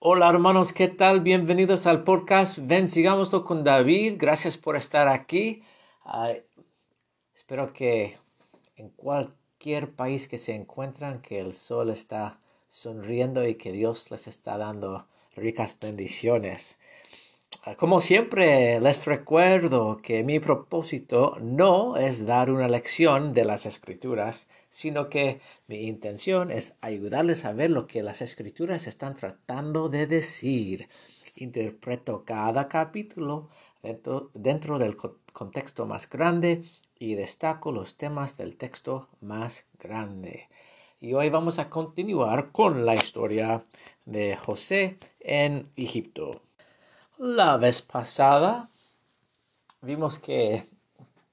Hola hermanos, ¿qué tal? Bienvenidos al podcast. Ven, sigámoslo con David. Gracias por estar aquí. espero que en cualquier país que se encuentran, que el sol está sonriendo y que Dios les está dando ricas bendiciones. Como siempre, les recuerdo que mi propósito no es dar una lección de las escrituras, sino que mi intención es ayudarles a ver lo que las escrituras están tratando de decir. Interpreto cada capítulo dentro del contexto más grande y destaco los temas del texto más grande. Y hoy vamos a continuar con la historia de José en Egipto. La vez pasada vimos que,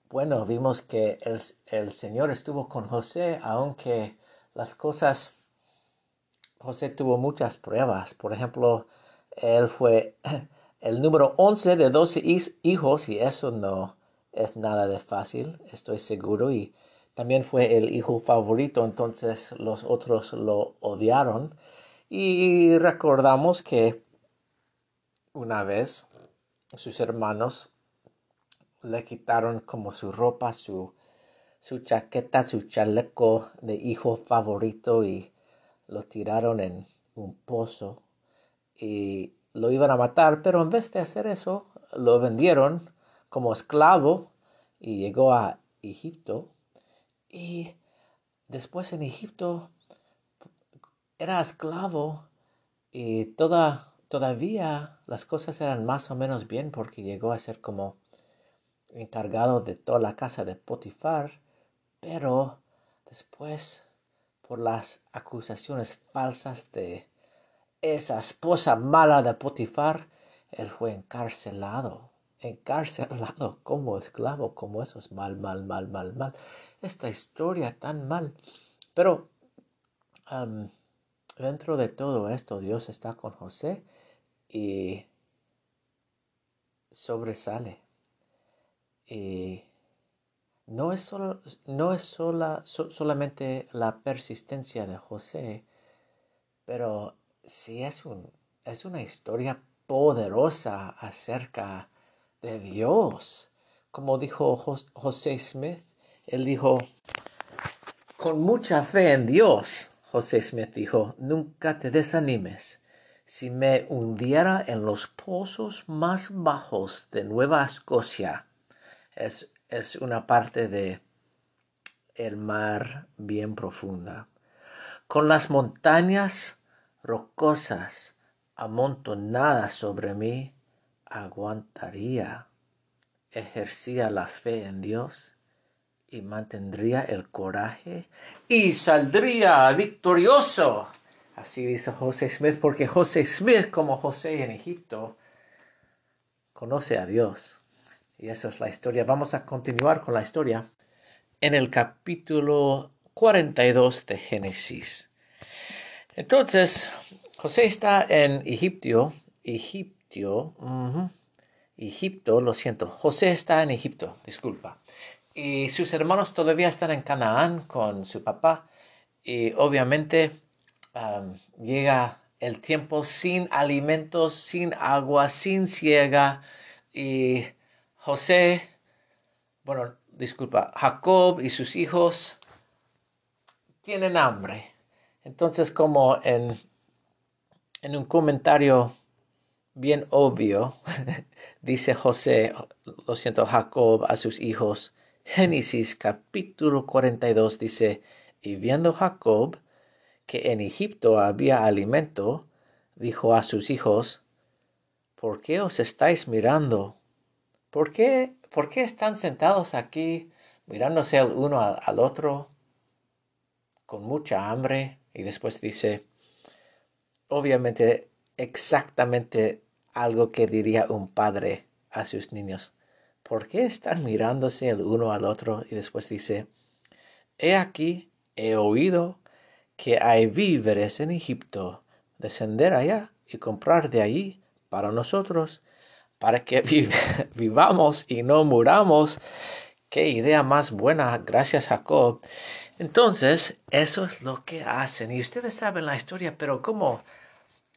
bueno, vimos que el, Señor estuvo con José, aunque las cosas, José tuvo muchas pruebas. Por ejemplo, él fue el número 11 de 12 hijos y eso no es nada de fácil, estoy seguro. Y también fue el hijo favorito, entonces los otros lo odiaron. Y recordamos que una vez sus hermanos le quitaron como su ropa, su, su chaqueta, su chaleco de hijo favorito y lo tiraron en un pozo y lo iban a matar, pero en vez de hacer eso, lo vendieron como esclavo y llegó a Egipto. Y después en Egipto era esclavo y toda todavía las cosas eran más o menos bien porque llegó a ser como encargado de toda la casa de Potifar, pero después por las acusaciones falsas de esa esposa mala de Potifar, él fue encarcelado, encarcelado como esclavo, como eso es mal, mal, mal, mal, mal. Esta historia tan mal. Pero dentro de todo esto, Dios está con José y sobresale. Y no es, solo, no es sola, solamente la persistencia de José, pero sí es, un, es una historia poderosa acerca de Dios. Como dijo José Smith, él dijo, con mucha fe en Dios, José Smith dijo, nunca te desanimes si me hundiera en los pozos más bajos de Nueva Escocia. Es, es una parte de el mar bien profunda. Con las montañas rocosas amontonadas sobre mí, aguantaría, ejercía la fe en Dios y mantendría el coraje y saldría victorioso. Así dice José Smith, porque José Smith, como José en Egipto, conoce a Dios. Y esa es la historia. Vamos a continuar con la historia en el capítulo 42 de Génesis. Entonces, José está en Egipto, Egipto, Egipto, lo siento, José está en Egipto, disculpa. Y sus hermanos todavía están en Canaán con su papá. Y obviamente llega el tiempo sin alimentos, sin agua, sin ciega. Y José, bueno, disculpa, Jacob y sus hijos tienen hambre. Entonces, como en, en un comentario bien obvio, dice José, lo siento, Jacob a sus hijos, Génesis capítulo 42 dice, y viendo Jacob que en Egipto había alimento, dijo a sus hijos, ¿por qué os estáis mirando? ¿Por qué, por qué están sentados aquí mirándose el uno al, otro con mucha hambre? Y después dice, obviamente, exactamente algo que diría un padre a sus niños. ¿Por qué están mirándose el uno al otro? Y después dice, he aquí, he oído que hay víveres en Egipto, descender allá y comprar de allí para nosotros, para que vivamos y no muramos. Qué idea más buena, gracias Jacob. Entonces, eso es lo que hacen. Y ustedes saben la historia, pero como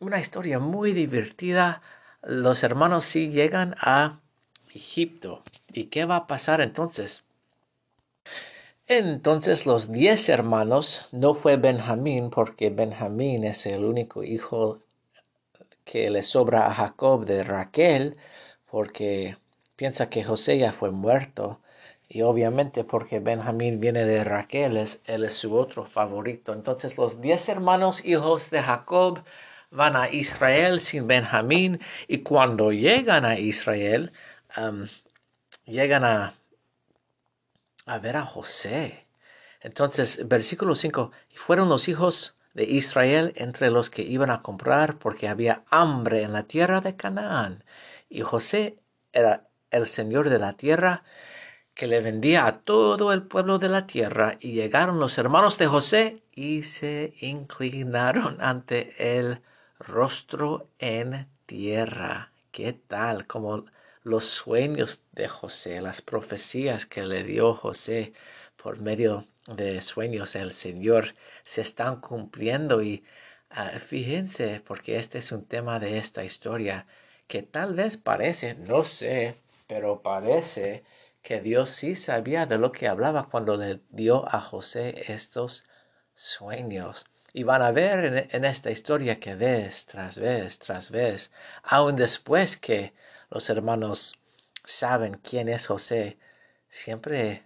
una historia muy divertida. Los hermanos sí llegan a Egipto. ¿Y qué va a pasar entonces? Entonces los diez hermanos, no fue Benjamín, porque Benjamín es el único hijo que le sobra a Jacob de Raquel, porque piensa que José ya fue muerto. Y obviamente porque Benjamín viene de Raquel, él es su otro favorito. Entonces los diez hermanos hijos de Jacob van a Israel sin Benjamín y cuando llegan a Israel, llegan a a ver a José. Entonces, versículo 5, y fueron los hijos de Israel entre los que iban a comprar porque había hambre en la tierra de Canaán. Y José era el señor de la tierra que le vendía a todo el pueblo de la tierra. Y llegaron los hermanos de José y se inclinaron ante el rostro en tierra. ¿Qué tal? Como los sueños de José, las profecías que le dio José por medio de sueños el Señor se están cumpliendo y ah, fíjense porque este es un tema de esta historia que tal vez parece, no sé, pero parece que Dios sí sabía de lo que hablaba cuando le dio a José estos sueños. Y van a ver en, esta historia que vez tras vez tras vez, aun después que los hermanos saben quién es José, siempre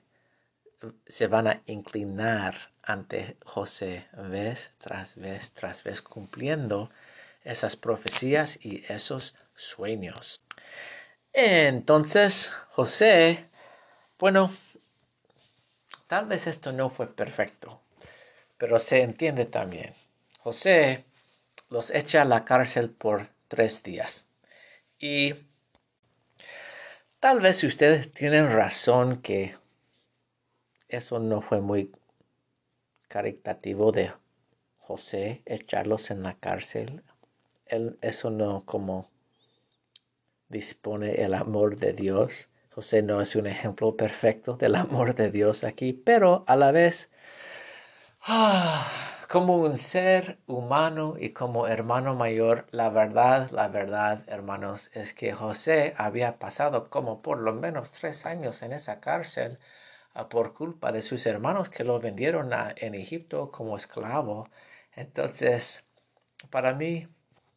se van a inclinar ante José vez tras vez tras vez cumpliendo esas profecías y esos sueños. Entonces José, bueno, tal vez esto no fue perfecto, pero se entiende también. José los echa a la cárcel por tres días y Tal vez ustedes tienen razón que eso no fue muy caritativo de José echarlos en la cárcel. Eso no como dispone el amor de Dios. José no es un ejemplo perfecto del amor de Dios aquí, pero a la vez ah, como un ser humano y como hermano mayor, la verdad, la verdad, hermanos, es que José había pasado como por lo menos tres años en esa cárcel ah, por culpa de sus hermanos que lo vendieron en Egipto como esclavo. Entonces, para mí,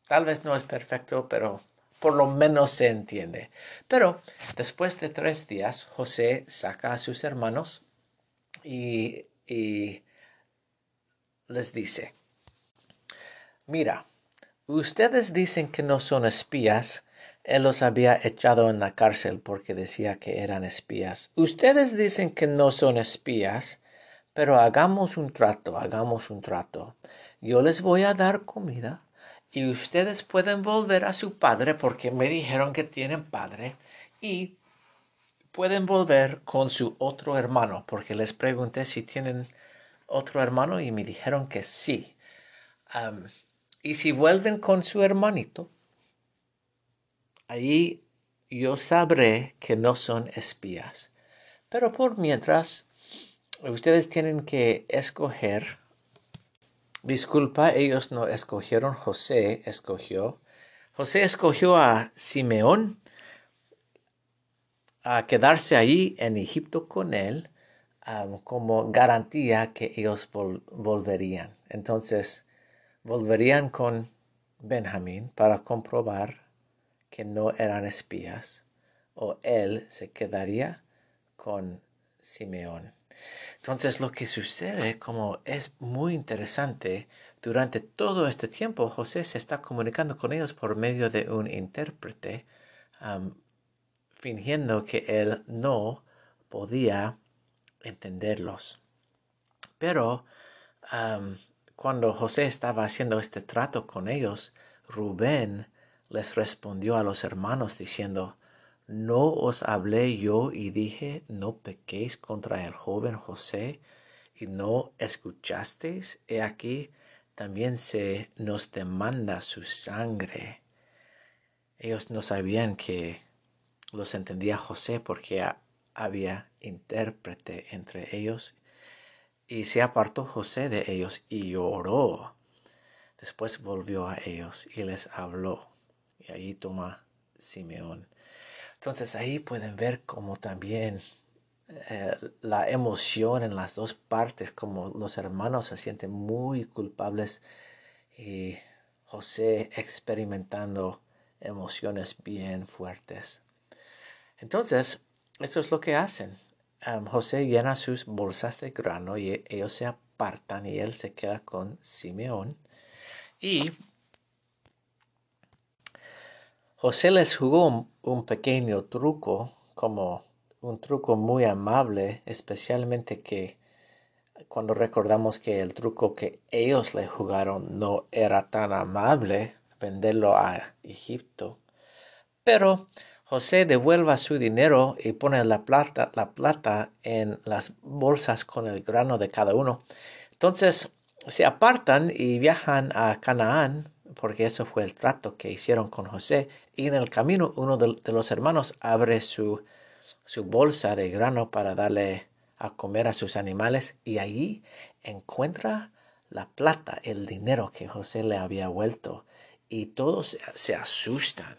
tal vez no es perfecto, pero por lo menos se entiende. Pero después de tres días, José saca a sus hermanos y, y les dice, mira, ustedes dicen que no son espías, él los había echado en la cárcel porque decía que eran espías. Ustedes dicen que no son espías, pero hagamos un trato, hagamos un trato. Yo les voy a dar comida y ustedes pueden volver a su padre porque me dijeron que tienen padre y pueden volver con su otro hermano porque les pregunté si tienen otro hermano y me dijeron que sí. y si vuelven con su hermanito, ahí yo sabré que no son espías. Pero por mientras, ustedes tienen que escoger. Disculpa, ellos no escogieron, José escogió. José escogió a Simeón a quedarse ahí en Egipto con él como garantía que ellos volverían. Entonces, volverían con Benjamín para comprobar que no eran espías, o él se quedaría con Simeón. Entonces, lo que sucede, como es muy interesante, durante todo este tiempo José se está comunicando con ellos por medio de un intérprete, fingiendo que él no podía entenderlos. Pero cuando José estaba haciendo este trato con ellos, Rubén les respondió a los hermanos diciendo, ¿No os hablé yo y dije, no pequéis contra el joven José y no escuchasteis? He aquí, también se nos demanda su sangre. Ellos no sabían que los entendía José porque había intérprete entre ellos, y se apartó José de ellos y lloró. después volvió a ellos y les habló. Y ahí toma Simeón. Entonces ahí pueden ver como también eh, la emoción en las dos partes, como los hermanos se sienten muy culpables y José experimentando emociones bien fuertes. Entonces, eso es lo que hacen. José llena sus bolsas de grano y ellos se apartan y él se queda con Simeón. Y José les jugó un, pequeño truco, como un truco muy amable, especialmente que cuando recordamos que el truco que ellos le jugaron no era tan amable, venderlo a Egipto. Pero José devuelve su dinero y pone la plata, la plata en las bolsas con el grano de cada uno. Entonces se apartan y viajan a Canaán, porque eso fue el trato que hicieron con José. Y en el camino uno de, los hermanos abre su, su bolsa de grano para darle a comer a sus animales y allí encuentra la plata, el dinero que José le había vuelto. Y todos se asustan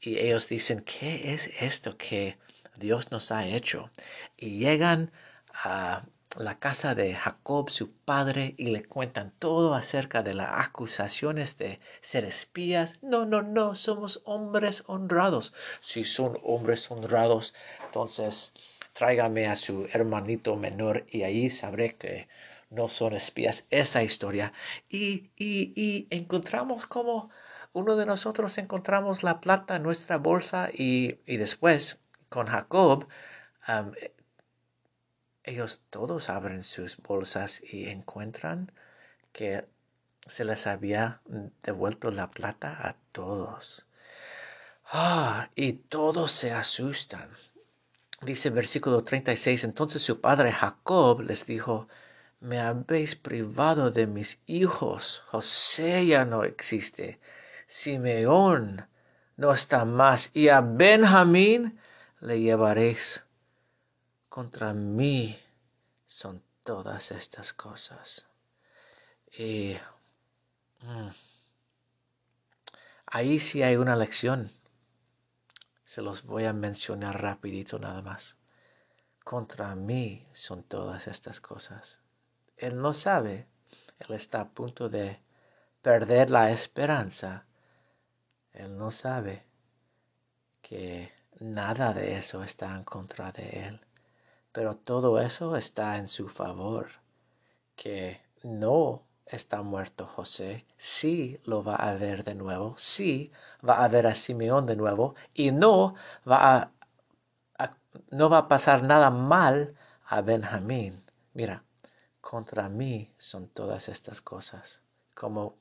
y ellos dicen, ¿qué es esto que Dios nos ha hecho? Y llegan a la casa de Jacob, su padre, y le cuentan todo acerca de las acusaciones de ser espías. No, no, no, somos hombres honrados. Si son hombres honrados, entonces tráigame a su hermanito menor y ahí sabré que no son espías. Esa historia. Y, y, y encontramos como uno de nosotros encontramos la plata en nuestra bolsa y, después con Jacob, ellos todos abren sus bolsas y encuentran que se les había devuelto la plata a todos. Ah, y todos se asustan. Dice versículo 36, entonces su padre Jacob les dijo, me habéis privado de mis hijos, José ya no existe Simeón no está más, y a Benjamín le llevaréis. Contra mí son todas estas cosas. Y mm, ahí sí hay una lección. Se los voy a mencionar rapidito nada más. Contra mí son todas estas cosas. Él no sabe, él está a punto de perder la esperanza él no sabe que nada de eso está en contra de él, pero todo eso está en su favor, que no está muerto José, sí lo va a ver de nuevo, sí va a ver a Simeón de nuevo y no va a, no va a pasar nada mal a Benjamín. Mira, contra mí son todas estas cosas, como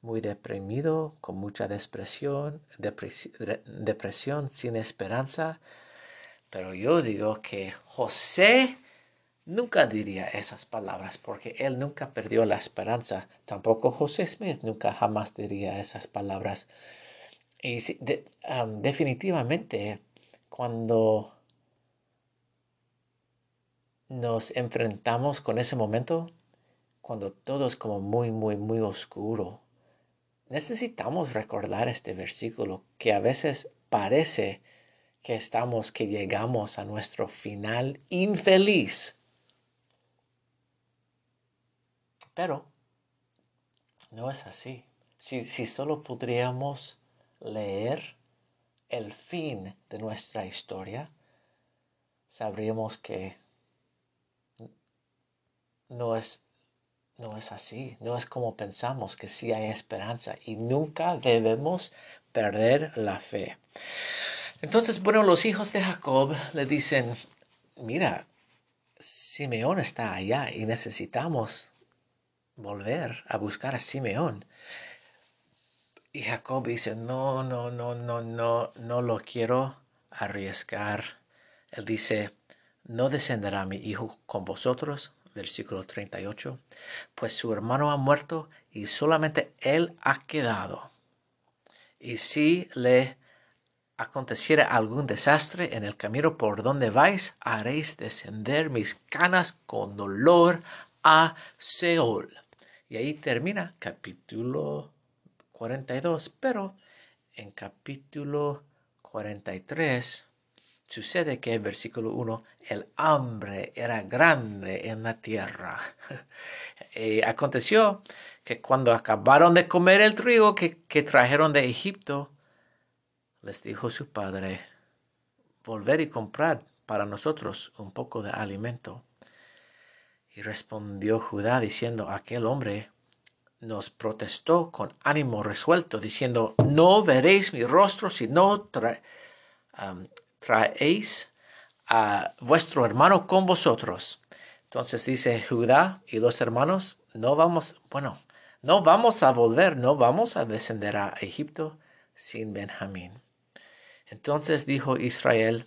muy deprimido, con mucha depresión, depresión, sin esperanza. Pero yo digo que José nunca diría esas palabras porque él nunca perdió la esperanza. Tampoco José Smith nunca jamás diría esas palabras. Y definitivamente cuando nos enfrentamos con ese momento, cuando todo es como muy, muy, muy oscuro, necesitamos recordar este versículo que a veces parece que estamos, que llegamos a nuestro final infeliz. Pero no es así. Si, si solo podríamos leer el fin de nuestra historia, sabríamos que no es no es así, no es como pensamos que sí hay esperanza y nunca debemos perder la fe. Entonces, bueno, los hijos de Jacob le dicen, mira, Simeón está allá y necesitamos volver a buscar a Simeón. Y Jacob dice, no, no, no, no, no, no lo quiero arriesgar. Él dice, no descenderá mi hijo con vosotros, versículo 38, pues su hermano ha muerto y solamente él ha quedado. Y si le aconteciera algún desastre en el camino por donde vais, haréis descender mis canas con dolor a Seol. Y ahí termina capítulo 42, pero en capítulo 43 sucede que en versículo 1 el hambre era grande en la tierra. y aconteció que cuando acabaron de comer el trigo que, que trajeron de Egipto, les dijo su padre, volver y comprar para nosotros un poco de alimento. Y respondió Judá diciendo, aquel hombre nos protestó con ánimo resuelto, diciendo, no veréis mi rostro si no traéis a vuestro hermano con vosotros. Entonces dice Judá y los hermanos, no vamos, bueno, no vamos a volver, no vamos a descender a Egipto sin Benjamín. Entonces dijo Israel,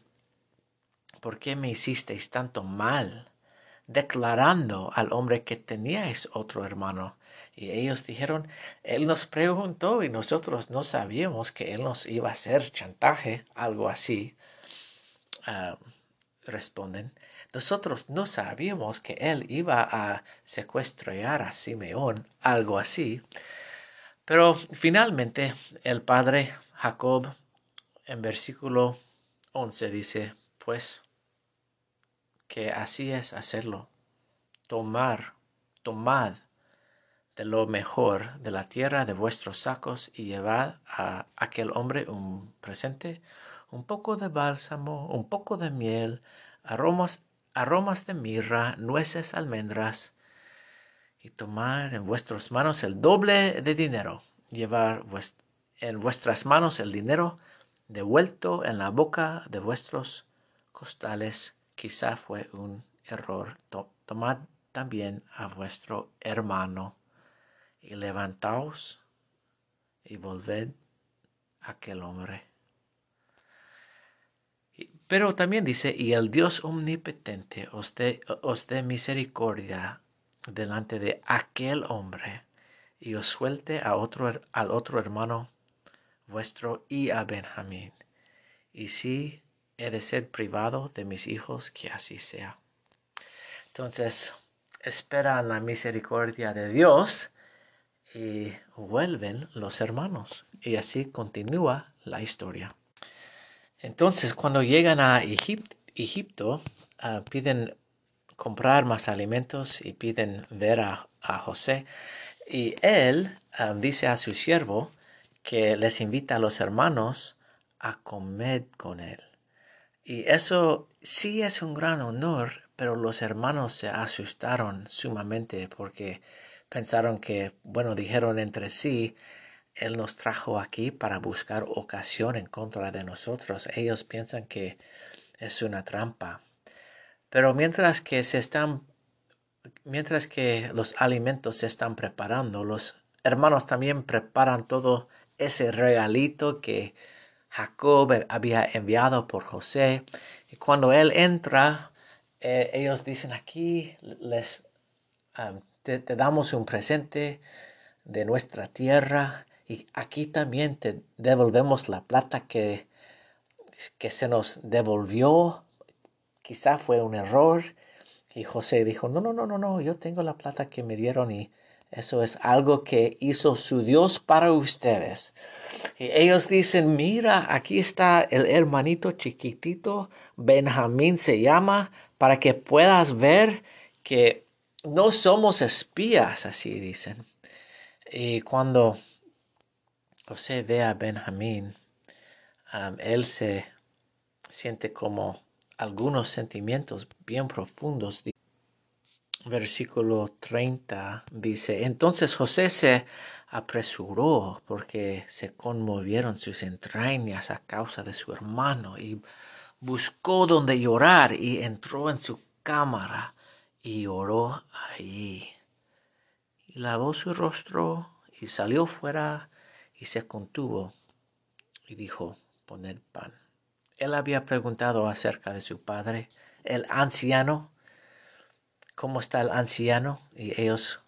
¿por qué me hicisteis tanto mal? declarando al hombre que teníais otro hermano. Y ellos dijeron, Él nos preguntó y nosotros no sabíamos que Él nos iba a hacer chantaje, algo así. Ah, responden, nosotros no sabíamos que Él iba a secuestrar a Simeón, algo así. Pero finalmente el padre Jacob en versículo 11 dice, pues que así es hacerlo, tomar, tomad de lo mejor de la tierra de vuestros sacos y llevad a aquel hombre un presente, un poco de bálsamo, un poco de miel, aromas, aromas de mirra, nueces, almendras, y tomar en vuestras manos el doble de dinero, llevar en vuestras manos el dinero devuelto en la boca de vuestros costales, quizá fue un error. Tomad también a vuestro hermano y levantaos y volved a aquel hombre. Pero también dice, y el Dios omnipotente os dé, misericordia delante de aquel hombre y os suelte a otro, al otro hermano vuestro y a Benjamín. Y si he de ser privado de mis hijos, que así sea. Entonces, esperan la misericordia de Dios y vuelven los hermanos. Y así continúa la historia. Entonces, cuando llegan a Egipto, ah, piden comprar más alimentos y piden ver a, José. Y él ah, dice a su siervo que les invita a los hermanos a comer con él. Y eso sí es un gran honor, pero los hermanos se asustaron sumamente porque pensaron que, bueno, dijeron entre sí, Él nos trajo aquí para buscar ocasión en contra de nosotros. Ellos piensan que es una trampa. Pero mientras que se están, mientras que los alimentos se están preparando, los hermanos también preparan todo ese regalito que Jacob había enviado por José. Y cuando él entra, eh, ellos dicen aquí les te, damos un presente de nuestra tierra y aquí también te devolvemos la plata que, que se nos devolvió. Quizá fue un error. Y José dijo, no, no, no, no, no, yo tengo la plata que me dieron y eso es algo que hizo su Dios para ustedes. Y ellos dicen, mira, aquí está el hermanito chiquitito, Benjamín se llama, para que puedas ver que no somos espías, así dicen. Y cuando José ve a Benjamín, él se siente como algunos sentimientos bien profundos. Versículo 30 dice, entonces José se apresuró porque se conmovieron sus entrañas a causa de su hermano y buscó donde llorar y entró en su cámara y oró allí. Y lavó su rostro y salió fuera y se contuvo y dijo, poner pan. Él había preguntado acerca de su padre, el anciano, ¿cómo está el anciano? Y ellos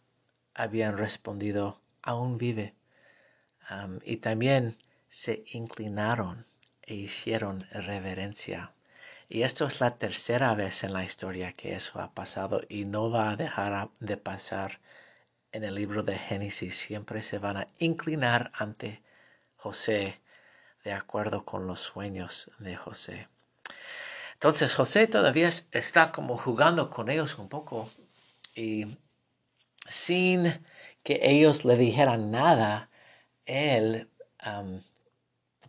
habían respondido, aún vive. y también se inclinaron e hicieron reverencia. Y esto es la tercera vez en la historia que eso ha pasado y no va a dejar de pasar en el libro de Génesis siempre se van a inclinar ante José de acuerdo con los sueños de José. Entonces José todavía está como jugando con ellos un poco y sin que ellos le dijeran nada, él,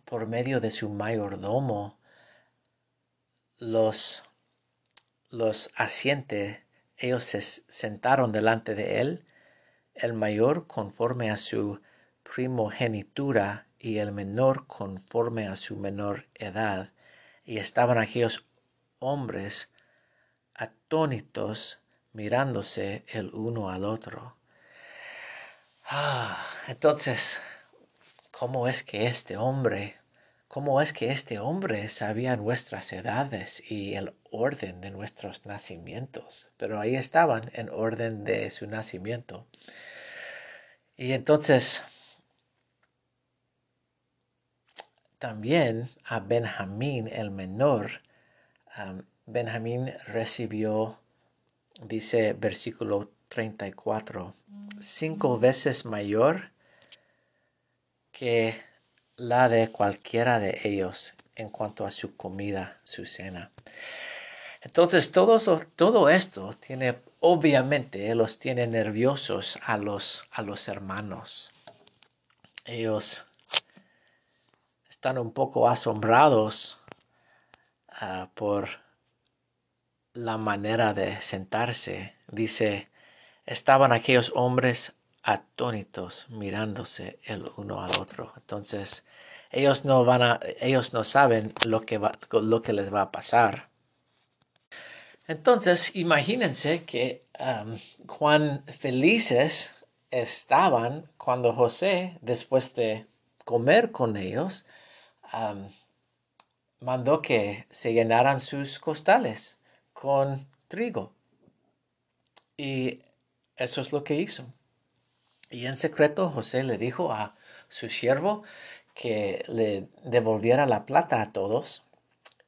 por medio de su mayordomo, los, los asiente, ellos se sentaron delante de él, el mayor conforme a su primogenitura y el menor conforme a su menor edad, y estaban aquellos hombres atónitos mirándose el uno al otro. Ah, entonces, ¿cómo es que este hombre, cómo es que este hombre sabía nuestras edades y el orden de nuestros nacimientos? Pero ahí estaban en orden de su nacimiento. Y entonces, también a Benjamín el menor, Benjamín recibió, dice versículo 34, cinco veces mayor que la de cualquiera de ellos en cuanto a su comida, su cena. Entonces todo, todo esto tiene, obviamente, los tiene nerviosos a los, a los hermanos. Ellos están un poco asombrados ah, por la manera de sentarse. Dice, estaban aquellos hombres atónitos mirándose el uno al otro. Entonces, ellos no van a, ellos no saben lo que va, lo que les va a pasar. Entonces, imagínense que cuán felices estaban cuando José, después de comer con ellos, mandó que se llenaran sus costales con trigo. Y eso es lo que hizo. Y en secreto José le dijo a su siervo que le devolviera la plata a todos.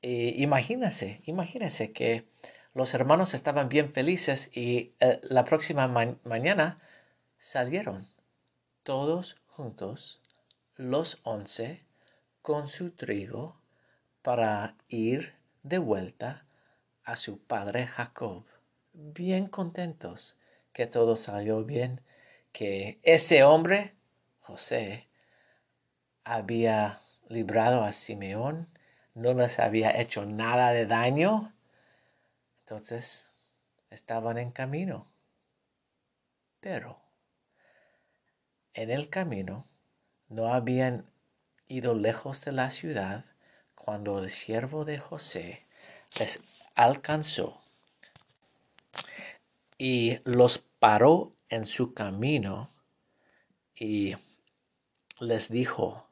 Y imagínense, imagínense que los hermanos estaban bien felices y eh, la próxima mañana salieron todos juntos, los once, con su trigo para ir de vuelta a su padre Jacob, bien contentos que todo salió bien, que ese hombre, José, había librado a Simeón, no les había hecho nada de daño. Entonces estaban en camino. Pero en el camino no habían ido lejos de la ciudad cuando el siervo de José les alcanzó y los paró en su camino y les dijo,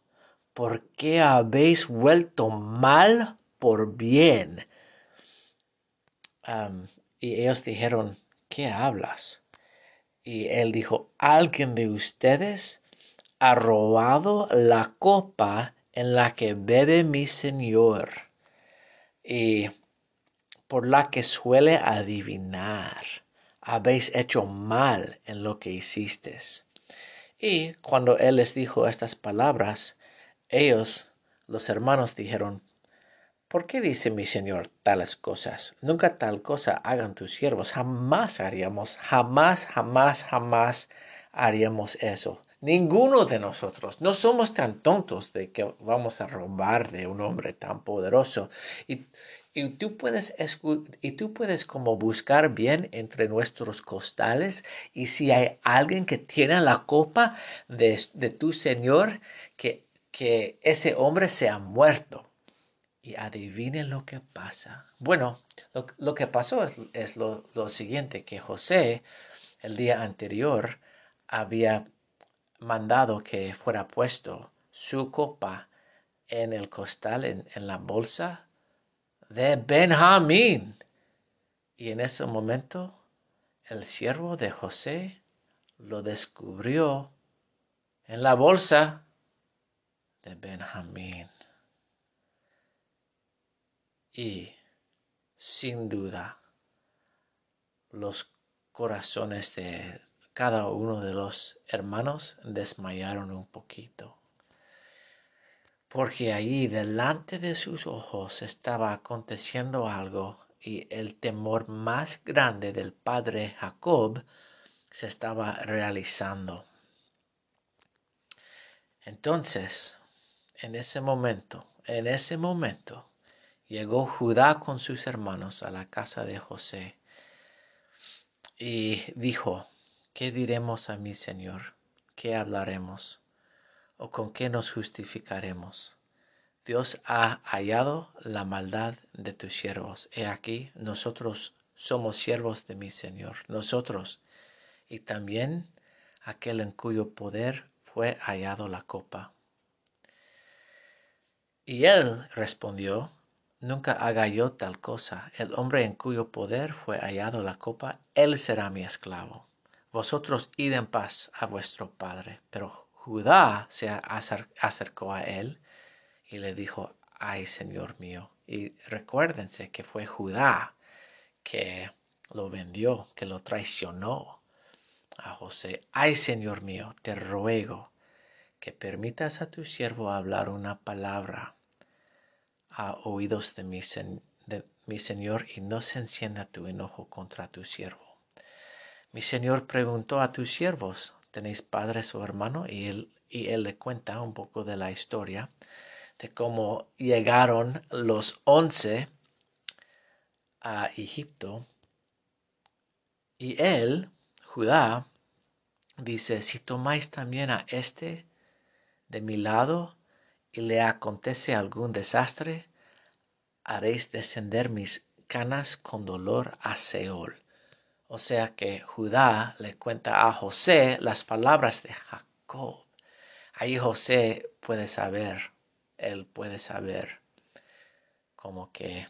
¿por qué habéis vuelto mal por bien? Y ellos dijeron, ¿qué hablas? Y él dijo, alguien de ustedes ha robado la copa en la que bebe mi señor y por la que suele adivinar habéis hecho mal en lo que hicisteis. Y cuando él les dijo estas palabras, ellos, los hermanos, dijeron, ¿Por qué dice mi Señor tales cosas? Nunca tal cosa hagan tus siervos. Jamás haríamos, jamás, jamás, jamás haríamos eso. Ninguno de nosotros. No somos tan tontos de que vamos a robar de un hombre tan poderoso. Y, y tú puedes, y tú puedes como buscar bien entre nuestros costales y si hay alguien que tiene la copa de, tu Señor, que, que ese hombre sea muerto. Y adivinen lo que pasa. Bueno, lo, que pasó es, lo, siguiente, que José el día anterior había mandado que fuera puesto su copa en el costal, en, en la bolsa de Benjamín. Y en ese momento el siervo de José lo descubrió en la bolsa de Benjamín. Y sin duda los corazones de cada uno de los hermanos desmayaron un poquito. Porque allí delante de sus ojos estaba aconteciendo algo y el temor más grande del padre Jacob se estaba realizando. Entonces, en ese momento, en ese momento, llegó Judá con sus hermanos a la casa de José y dijo, ¿qué diremos a mi Señor? ¿Qué hablaremos? ¿O con qué nos justificaremos? Dios ha hallado la maldad de tus siervos. He aquí, nosotros somos siervos de mi Señor, nosotros, y también aquel en cuyo poder fue hallado la copa. Y él respondió, Nunca haga yo tal cosa. El hombre en cuyo poder fue hallado la copa, él será mi esclavo. Vosotros id en paz a vuestro padre. Pero Judá se acercó a él y le dijo, ay Señor mío. Y recuérdense que fue Judá que lo vendió, que lo traicionó a José. Ay Señor mío, te ruego que permitas a tu siervo hablar una palabra a oídos de mi, de mi Señor y no se encienda tu enojo contra tu siervo. Mi Señor preguntó a tus siervos, ¿tenéis padres o hermano? Y él, y él le cuenta un poco de la historia de cómo llegaron los once a Egipto. Y él, Judá, dice, si tomáis también a este de mi lado y le acontece algún desastre, haréis descender mis canas con dolor a Seol. O sea que Judá le cuenta a José las palabras de Jacob. Ahí José puede saber, él puede saber como que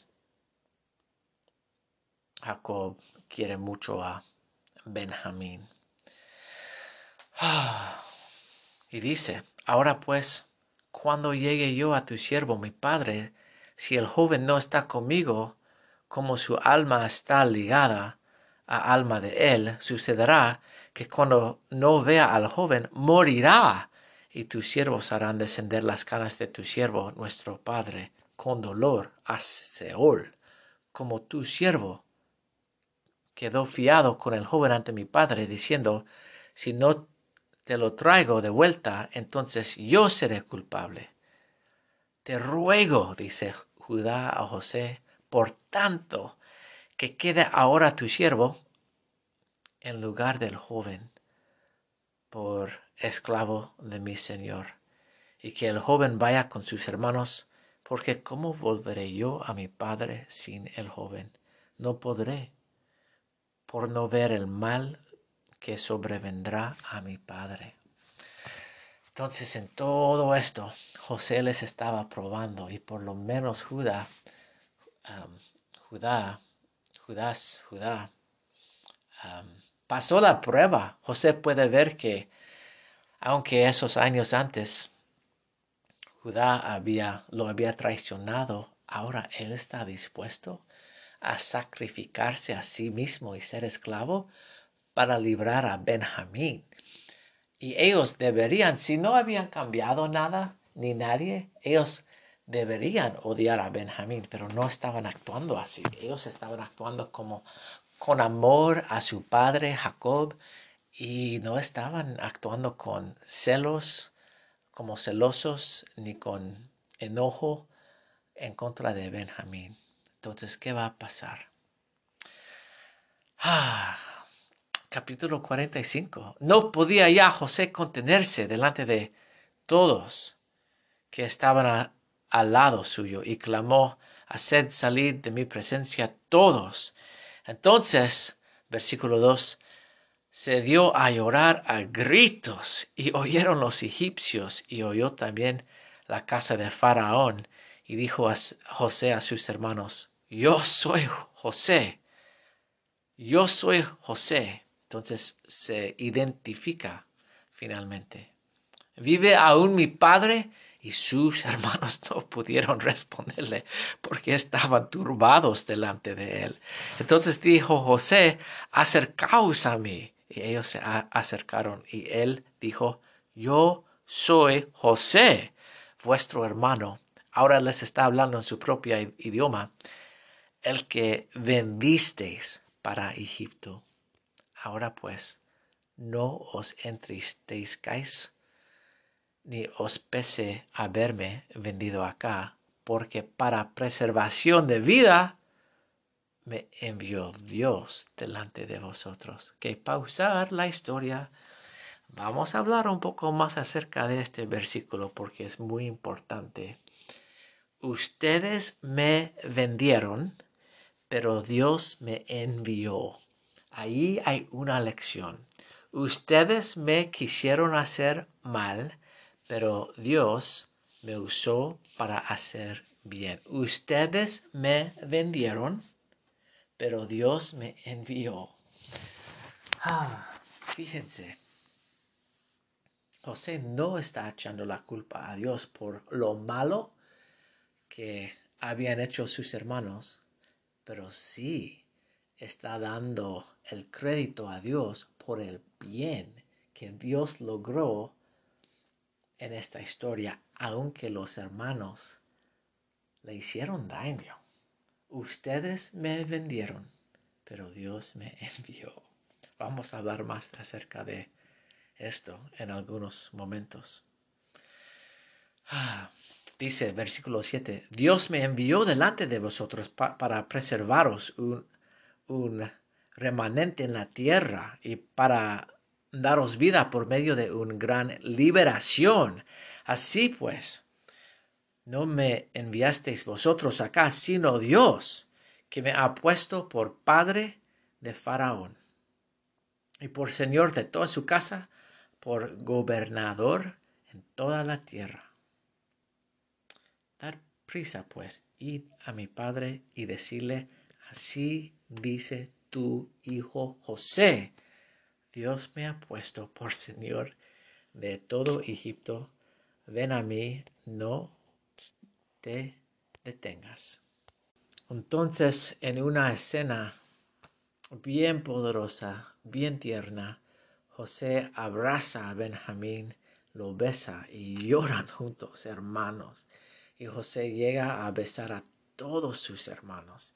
Jacob quiere mucho a Benjamín. Y dice, ahora pues, cuando llegue yo a tu siervo, mi padre, si el joven no está conmigo, como su alma está ligada, a alma de él, sucederá que cuando no vea al joven, morirá, y tus siervos harán descender las canas de tu siervo, nuestro Padre, con dolor a Seol, como tu siervo quedó fiado con el joven ante mi Padre, diciendo, si no te lo traigo de vuelta, entonces yo seré culpable. Te ruego, dice Judá a José, por tanto, que quede ahora tu siervo en lugar del joven por esclavo de mi Señor, y que el joven vaya con sus hermanos, porque ¿cómo volveré yo a mi padre sin el joven? No podré, por no ver el mal que sobrevendrá a mi padre. Entonces en todo esto José les estaba probando y por lo menos Judá, Judá, Judás, Judá, pasó la prueba. José puede ver que, aunque esos años antes Judá había, lo había traicionado, ahora él está dispuesto a sacrificarse a sí mismo y ser esclavo para librar a Benjamín. Y ellos deberían, si no habían cambiado nada ni nadie, ellos deberían odiar a Benjamín, pero no estaban actuando así. Ellos estaban actuando como con amor a su padre Jacob y no estaban actuando con celos, como celosos, ni con enojo en contra de Benjamín. Entonces, ¿qué va a pasar? Ah, capítulo 45. No podía ya José contenerse delante de todos que estaban al lado suyo y clamó, Haced salir de mi presencia todos. Entonces, versículo 2, se dio a llorar a gritos y oyeron los egipcios y oyó también la casa de Faraón y dijo a José a sus hermanos, yo soy José, yo soy José. Entonces se identifica finalmente. ¿Vive aún mi padre? Y sus hermanos no pudieron responderle porque estaban turbados delante de él. Entonces dijo José, acercaos a mí. Y ellos se acercaron y él dijo, yo soy José, vuestro hermano. Ahora les está hablando en su propio idioma, el que vendisteis para Egipto. Ahora pues, no os entristezcáis ni os pese haberme vendido acá, porque para preservación de vida me envió Dios delante de vosotros. Que pausar la historia. Vamos a hablar un poco más acerca de este versículo porque es muy importante. Ustedes me vendieron, pero Dios me envió. Ahí hay una lección. Ustedes me quisieron hacer mal, pero Dios me usó para hacer bien. Ustedes me vendieron, pero Dios me envió. Ah, fíjense. José no está echando la culpa a Dios por lo malo que habían hecho sus hermanos, pero sí está dando el crédito a Dios por el bien que Dios logró en esta historia, aunque los hermanos le hicieron daño. Ustedes me vendieron, pero Dios me envió. Vamos a hablar más acerca de esto en algunos momentos. Ah, dice versículo 7, Dios me envió delante de vosotros para preservaros un, un remanente en la tierra y para daros vida por medio de una gran liberación. Así pues, no me enviasteis vosotros acá, sino Dios, que me ha puesto por padre de Faraón y por señor de toda su casa, por gobernador en toda la tierra. Dar prisa, pues, id a mi padre y decirle, así dice tu hijo José Dios me ha puesto por Señor de todo Egipto. Ven a mí, no te detengas. Entonces, en una escena bien poderosa, bien tierna, José abraza a Benjamín, lo besa y lloran juntos, hermanos. Y José llega a besar a todos sus hermanos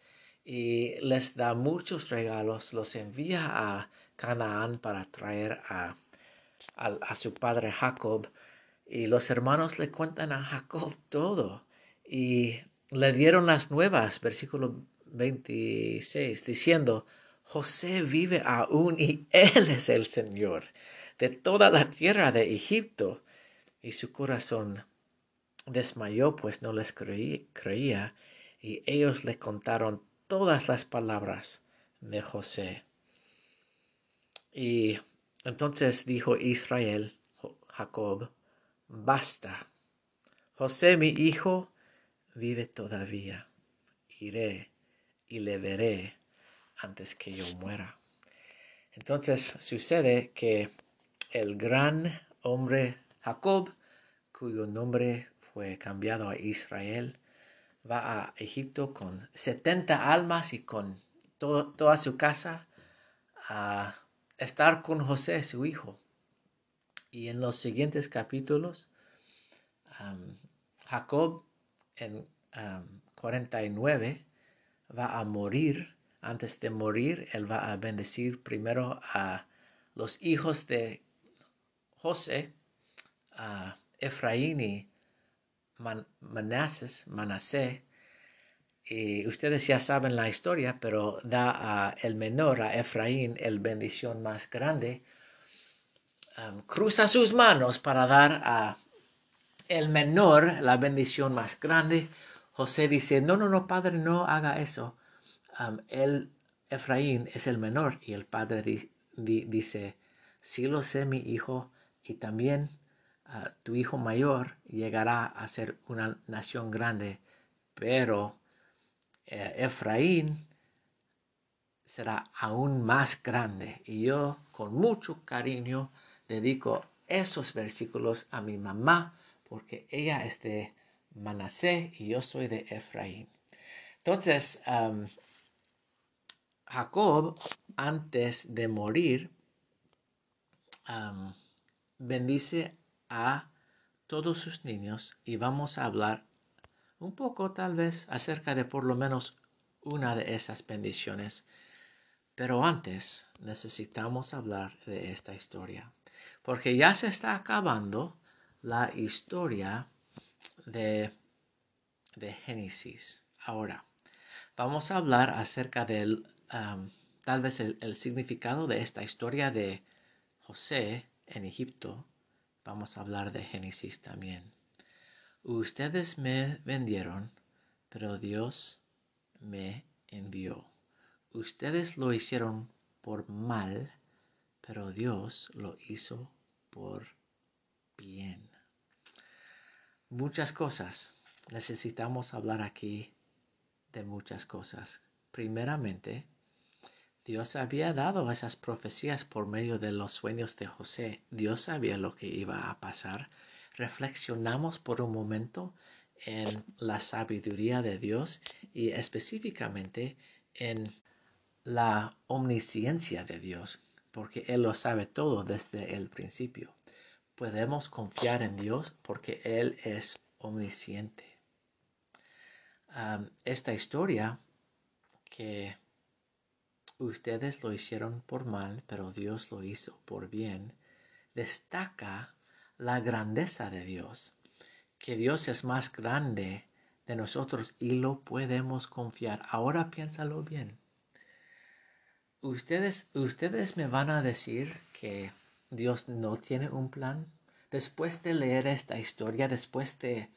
y les da muchos regalos, los envía a Canaán para traer a, a, su padre Jacob. Y los hermanos le cuentan a Jacob todo. Y le dieron las nuevas, versículo 26, diciendo, José vive aún y él es el Señor de toda la tierra de Egipto. Y su corazón desmayó, pues no les creía, y ellos le contaron todas las palabras de José. Y entonces dijo Israel, Jacob, basta. José mi hijo vive todavía. Iré y le veré antes que yo muera. Entonces sucede que el gran hombre Jacob, cuyo nombre fue cambiado a Israel, va a Egipto con 70 almas y con toda su casa a estar con José, su hijo. Y en los siguientes capítulos, Jacob en 49 va a morir. Antes de morir, él va a bendecir primero a los hijos de José, a Efraín y Manasés, Manasé, y ustedes ya saben la historia, pero da a el menor, a Efraín, el bendición más grande. cruza sus manos para dar a el menor la bendición más grande. José dice, no, no, no, padre, no haga eso. el Efraín es el menor y el padre dice, sí lo sé, mi hijo, y también tu hijo mayor llegará a ser una nación grande, pero eh, Efraín será aún más grande. Y yo con mucho cariño dedico esos versículos a mi mamá porque ella es de Manasé y yo soy de Efraín. Entonces, Jacob, antes de morir, bendice a todos sus niños y vamos a hablar un poco tal vez acerca de por lo menos una de esas bendiciones. Pero antes necesitamos hablar de esta historia, porque ya se está acabando la historia de, de Génesis. Ahora, vamos a hablar acerca del, tal vez el, significado de esta historia de José en Egipto. Vamos a hablar de Génesis también. Ustedes me vendieron, pero Dios me envió. Ustedes lo hicieron por mal, pero Dios lo hizo por bien. Muchas cosas. Necesitamos hablar aquí de muchas cosas. Primeramente, Dios había dado esas profecías por medio de los sueños de José. Dios sabía lo que iba a pasar. Reflexionamos por un momento en la sabiduría de Dios y específicamente en la omnisciencia de Dios, porque Él lo sabe todo desde el principio. Podemos confiar en Dios porque Él es omnisciente. esta historia que ustedes lo hicieron por mal, pero Dios lo hizo por bien, destaca la grandeza de Dios, que Dios es más grande de nosotros y lo podemos confiar. Ahora piénsalo bien. Ustedes, ustedes me van a decir que Dios no tiene un plan. Después de leer esta historia, después de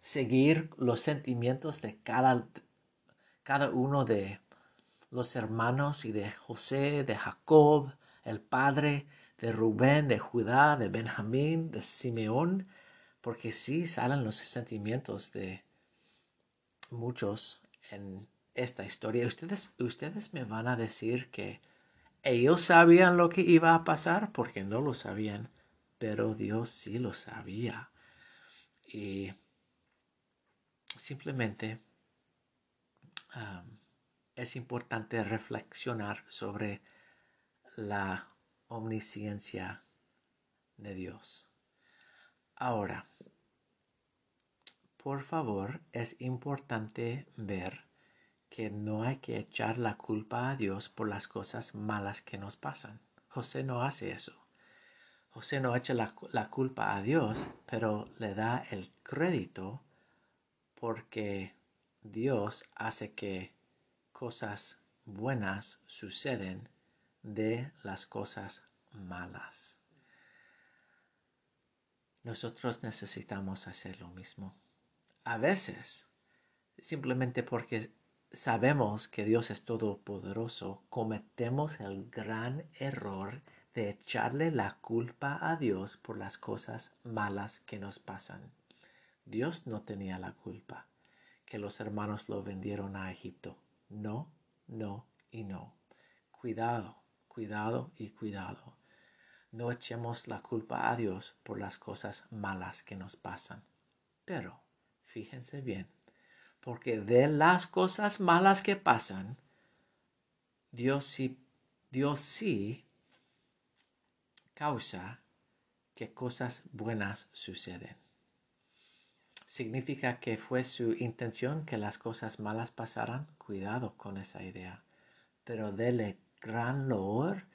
seguir los sentimientos de cada, cada uno de los hermanos y de José, de Jacob, el padre, de Rubén, de Judá, de Benjamín, de Simeón, porque sí salen los sentimientos de muchos en esta historia. Ustedes, ustedes me van a decir que ellos sabían lo que iba a pasar porque no lo sabían, pero Dios sí lo sabía. Y simplemente es importante reflexionar sobre la omnisciencia de Dios. Ahora, por favor, es importante ver que no hay que echar la culpa a Dios por las cosas malas que nos pasan. José no hace eso. José no echa la, culpa a Dios, pero le da el crédito porque Dios hace que cosas buenas suceden de las cosas malas. Nosotros necesitamos hacer lo mismo. A veces, simplemente porque sabemos que Dios es todopoderoso, cometemos el gran error de echarle la culpa a Dios por las cosas malas que nos pasan. Dios no tenía la culpa que los hermanos lo vendieron a Egipto. No, no y no. Cuidado, cuidado y cuidado. No echemos la culpa a Dios por las cosas malas que nos pasan. Pero, fíjense bien, porque de las cosas malas que pasan, Dios sí, Dios sí causa que cosas buenas suceden significa que fue su intención que las cosas malas pasaran. Cuidado con esa idea. Pero dele gran loor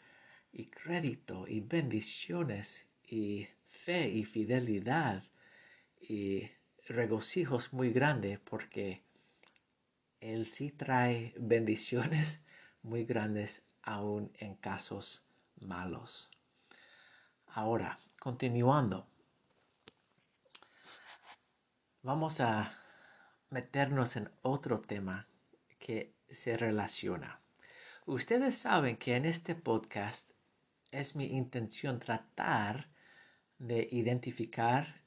y crédito y bendiciones y fe y fidelidad y regocijos muy grandes porque Él sí trae bendiciones muy grandes aún en casos malos. Ahora, continuando vamos a meternos en otro tema que se relaciona. Ustedes saben que en este podcast es mi intención tratar de identificar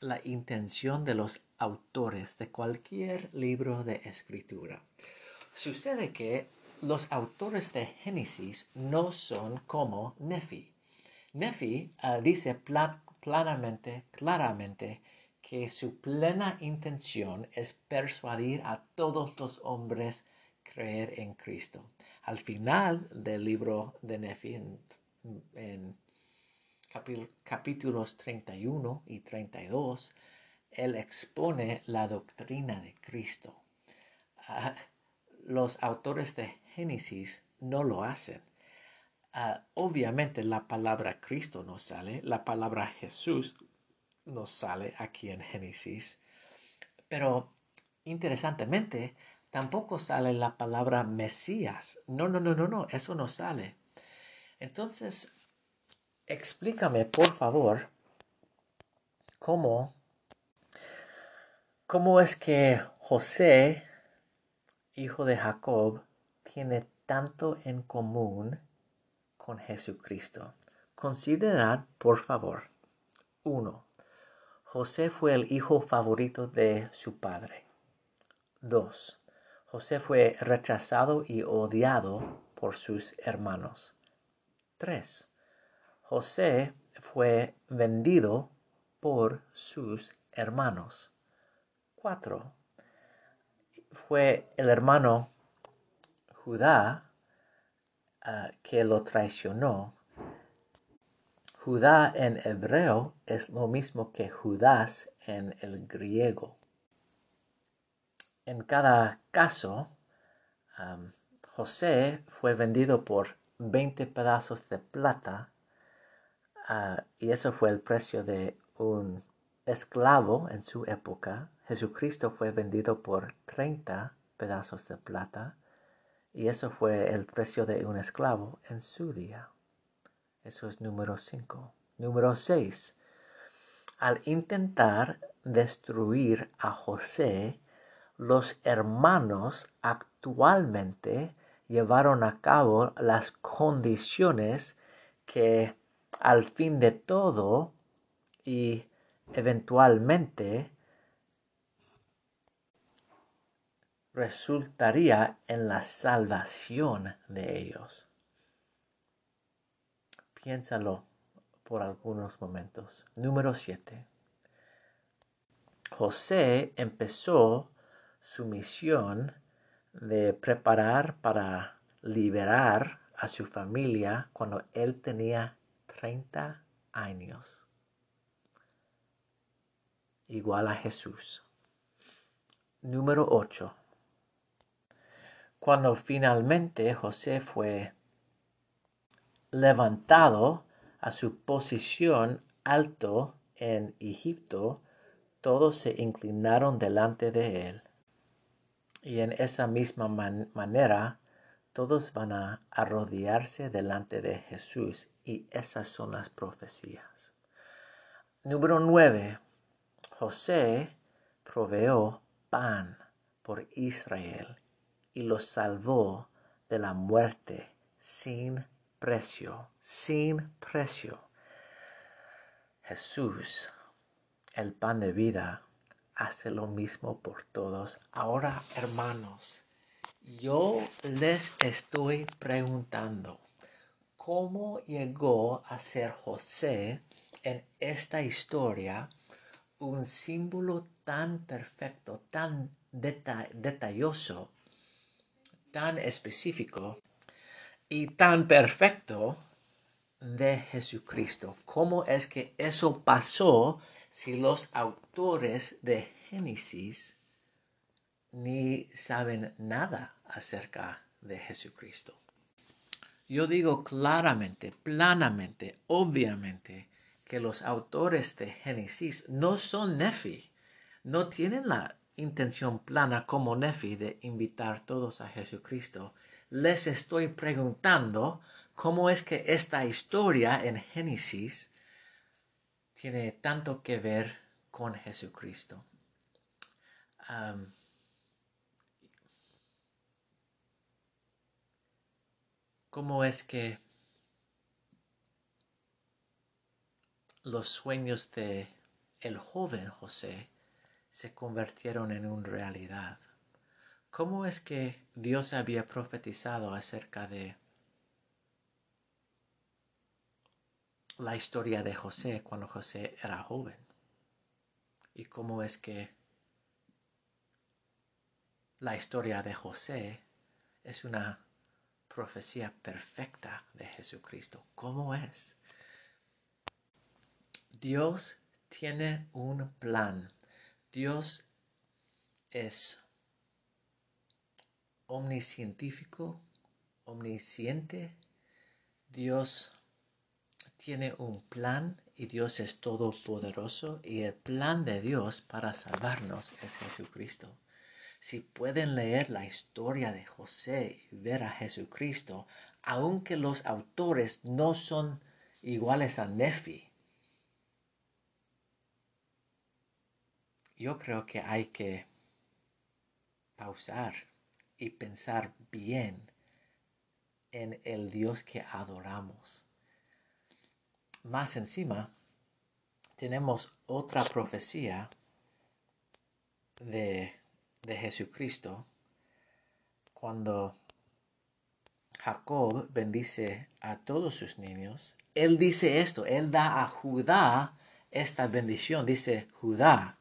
la intención de los autores de cualquier libro de escritura. Sucede que los autores de Génesis no son como Nefi. Nefi ah, dice planamente, claramente, que su plena intención es persuadir a todos los hombres creer en Cristo. Al final del libro de Nefi, en, capítulos 31 y 32, él expone la doctrina de Cristo. Ah, los autores de Génesis no lo hacen. Ah, obviamente la palabra Cristo no sale, la palabra Jesús no sale aquí en Génesis, pero interesantemente tampoco sale la palabra Mesías. No, no, no, no, no, eso no sale. Entonces, explícame por favor cómo, cómo es que José, hijo de Jacob, tiene tanto en común con Jesucristo. Considerad, por favor, uno, José fue el hijo favorito de su padre. 2. José fue rechazado y odiado por sus hermanos. 3. José fue vendido por sus hermanos. 4. Fue el hermano Judá ah, que lo traicionó. Judá en hebreo es lo mismo que Judas en el griego. En cada caso, José fue vendido por 20 pedazos de plata Ah, y eso fue el precio de un esclavo en su época. Jesucristo fue vendido por 30 pedazos de plata y eso fue el precio de un esclavo en su día. Eso es número 5. Número 6. Al intentar destruir a José, los hermanos actualmente llevaron a cabo las condiciones que al fin de todo y eventualmente resultaría en la salvación de ellos. Piénsalo por algunos momentos. Número 7. José empezó su misión de preparar para liberar a su familia cuando él tenía 30 años. Igual a Jesús. Número 8. Cuando finalmente José fue levantado a su posición alto en Egipto, todos se inclinaron delante de él. Y en esa misma manera todos van a arrodillarse delante de Jesús y esas son las profecías. Número 9. José proveó pan por Israel y los salvó de la muerte sin precio, sin precio. Jesús, el pan de vida, hace lo mismo por todos. Ahora, hermanos, yo les estoy preguntando, ¿cómo llegó a ser José en esta historia un símbolo tan perfecto, tan detalloso, tan específico y tan perfecto de Jesucristo? ¿Cómo es que eso pasó si los autores de Génesis ni saben nada acerca de Jesucristo. Yo digo claramente, planamente, obviamente, que los autores de Génesis no son Nefi, no tienen la intención plana como Nefi de invitar todos a Jesucristo. Les estoy preguntando cómo es que esta historia en Génesis tiene tanto que ver con Jesucristo. cómo es que los sueños de el joven José se convirtieron en una realidad. ¿Cómo es que Dios había profetizado acerca de la historia de José cuando José era joven? ¿Y cómo es que la historia de José es una profecía perfecta de Jesucristo. ¿Cómo es? Dios tiene un plan. Dios es omniscientífico, omnisciente. Dios tiene un plan y Dios es todopoderoso y el plan de Dios para salvarnos es Jesucristo. Si pueden leer la historia de José y ver a Jesucristo, aunque los autores no son iguales a Nefi, yo creo que hay que pausar y pensar bien en el Dios que adoramos. Más encima, tenemos otra profecía de, de Jesucristo cuando Jacob bendice a todos sus niños. Él dice esto, él da a Judá esta bendición. Dice, Judá,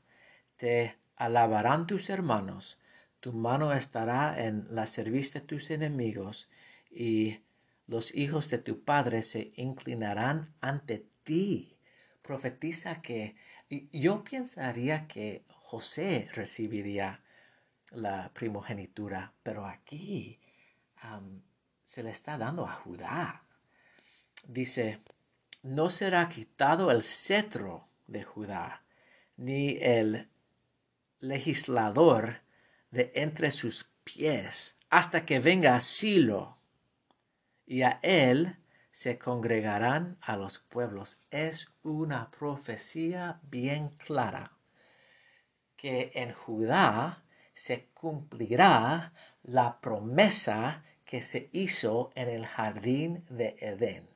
te alabarán tus hermanos, tu mano estará en la servicio de tus enemigos y los hijos de tu padre se inclinarán ante ti. Profetiza que yo pensaría que José recibiría la primogenitura, pero aquí se le está dando a Judá. Dice, no será quitado el cetro de Judá, ni el legislador de entre sus pies, hasta que venga Silo, y a él se congregarán a los pueblos. Es una profecía bien clara que en Judá se cumplirá la promesa que se hizo en el jardín de Edén.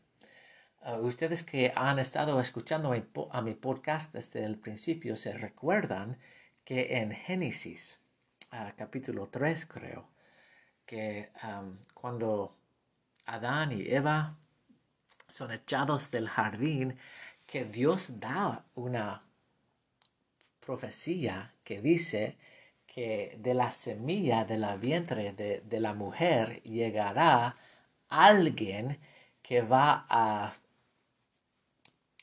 Uh, ustedes que han estado escuchando a mi podcast desde el principio se recuerdan que en Génesis, capítulo 3 creo, que cuando Adán y Eva son echados del jardín, que Dios da una profecía que dice que de la semilla de la vientre de, de la mujer llegará alguien que va a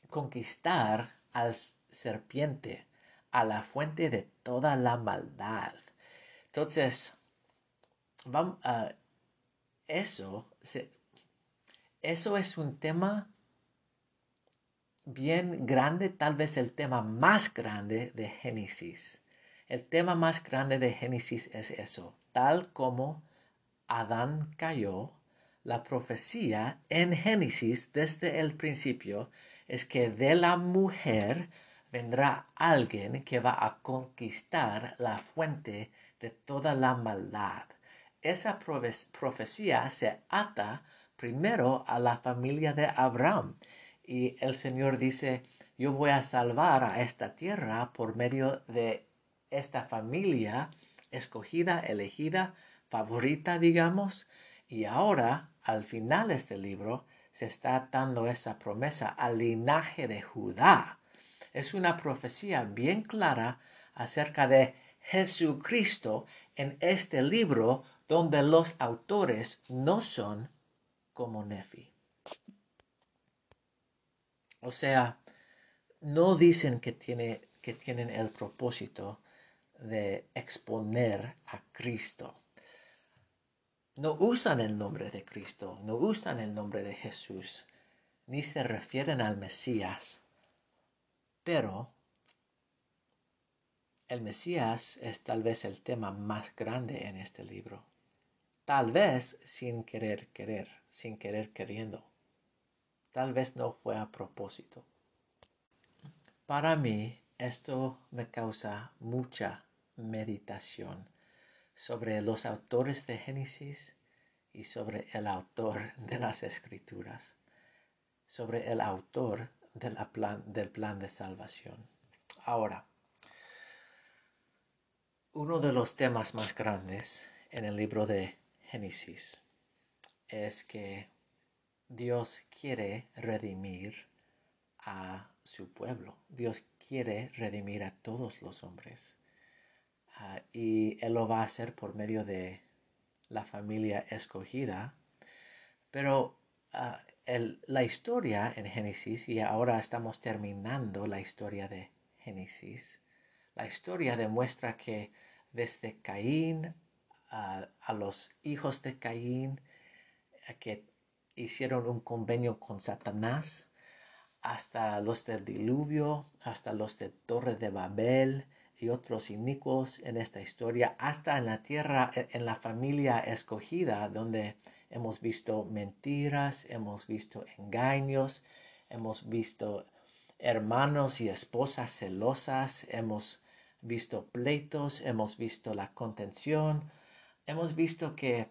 conquistar al serpiente, a la fuente de toda la maldad. Entonces, vamos, a eso, eso es un tema bien grande, tal vez el tema más grande de Génesis. El tema más grande de Génesis es eso, tal como Adán cayó, la profecía en Génesis desde el principio es que de la mujer vendrá alguien que va a conquistar la fuente de toda la maldad esa profecía se ata primero a la familia de Abraham. Y el Señor dice, yo voy a salvar a esta tierra por medio de esta familia escogida, elegida, favorita, digamos. Y ahora, al final de este libro, se está dando esa promesa al linaje de Judá. Es una profecía bien clara acerca de Jesucristo en este libro donde los autores no son como Nefi. O sea, no dicen que, que tienen el propósito de exponer a Cristo. No usan el nombre de Cristo, no usan el nombre de Jesús, ni se refieren al Mesías. Pero el Mesías es tal vez el tema más grande en este libro tal vez sin querer querer, sin querer queriendo. Tal vez no fue a propósito. Para mí esto me causa mucha meditación sobre los autores de Génesis y sobre el autor de las escrituras, sobre el autor plan, del plan de salvación. Ahora, uno de los temas más grandes en el libro de Génesis es que Dios quiere redimir a su pueblo. Dios quiere redimir a todos los hombres. Ah, y Él lo va a hacer por medio de la familia escogida. Pero ah, la historia en Génesis, y ahora estamos terminando la historia de Génesis, la historia demuestra que desde Caín a, los hijos de Caín que hicieron un convenio con Satanás, hasta los del diluvio, hasta los de Torre de Babel y otros inicuos en esta historia, hasta en la tierra, en la familia escogida, donde hemos visto mentiras, hemos visto engaños, hemos visto hermanos y esposas celosas, hemos visto pleitos, hemos visto la contención, hemos visto que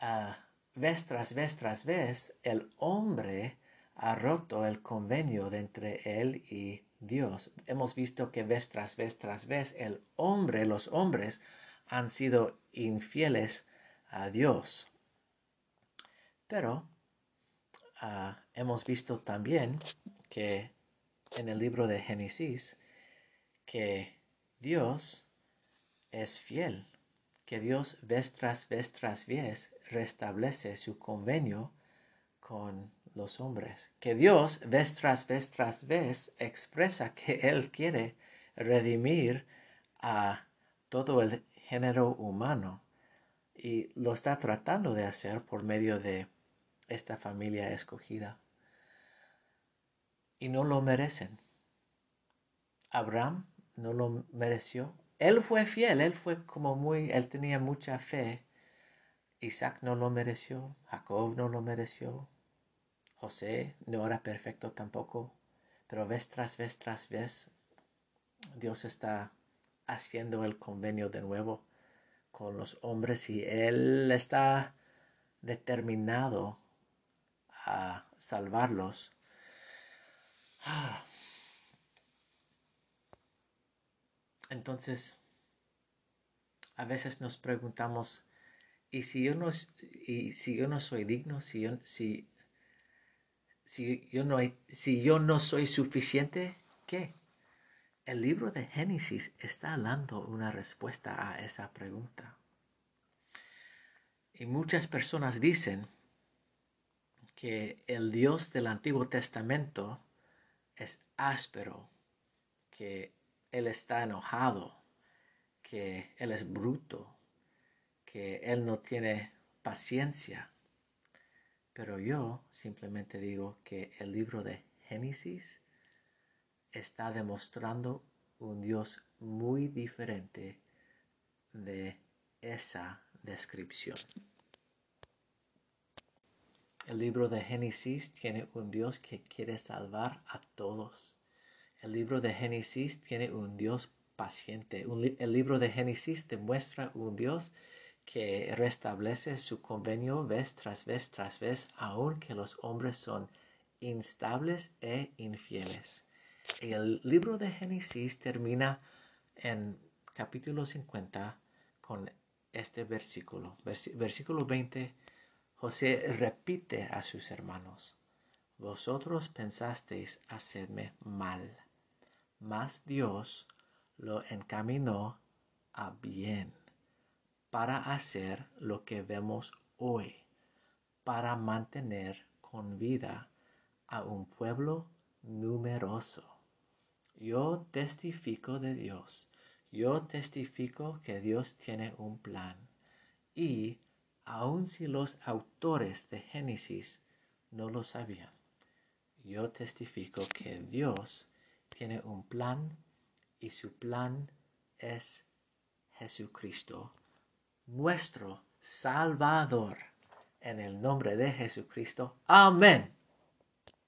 uh, vez tras vez tras vez el hombre ha roto el convenio de entre él y Dios. Hemos visto que vez tras vez tras vez el hombre, los hombres han sido infieles a Dios. Pero uh, hemos visto también que en el libro de Génesis que Dios es fiel, que Dios vez tras vez tras vez restablece su convenio con los hombres, que Dios vez tras vez tras vez expresa que Él quiere redimir a todo el género humano y lo está tratando de hacer por medio de esta familia escogida. Y no lo merecen. Abraham no lo mereció. Él fue fiel, él fue como muy, él tenía mucha fe. Isaac no lo mereció, Jacob no lo mereció, José no era perfecto tampoco, pero vez tras vez tras vez Dios está haciendo el convenio de nuevo con los hombres y Él está determinado a salvarlos. Entonces, a veces nos preguntamos, ¿y si yo no, y si yo no soy digno, si yo, si, si, yo no, si yo no soy suficiente, qué? El libro de Génesis está dando una respuesta a esa pregunta. Y muchas personas dicen, que el Dios del Antiguo Testamento es áspero, que Él está enojado, que Él es bruto, que Él no tiene paciencia. Pero yo simplemente digo que el libro de Génesis está demostrando un Dios muy diferente de esa descripción. El libro de Génesis tiene un Dios que quiere salvar a todos. El libro de Génesis tiene un Dios paciente. el libro de Génesis demuestra un Dios que restablece su convenio vez tras vez tras vez, aunque los hombres son instables e infieles. El libro de Génesis termina en capítulo 50 con este versículo, versículo 20 José repite a sus hermanos, Vosotros pensasteis hacerme mal, mas Dios lo encaminó a bien para hacer lo que vemos hoy, para mantener con vida a un pueblo numeroso. Yo testifico de Dios, yo testifico que Dios tiene un plan y aun si los autores de Génesis no lo sabían. Yo testifico que Dios tiene un plan y su plan es Jesucristo, nuestro Salvador. En el nombre de Jesucristo. Amén.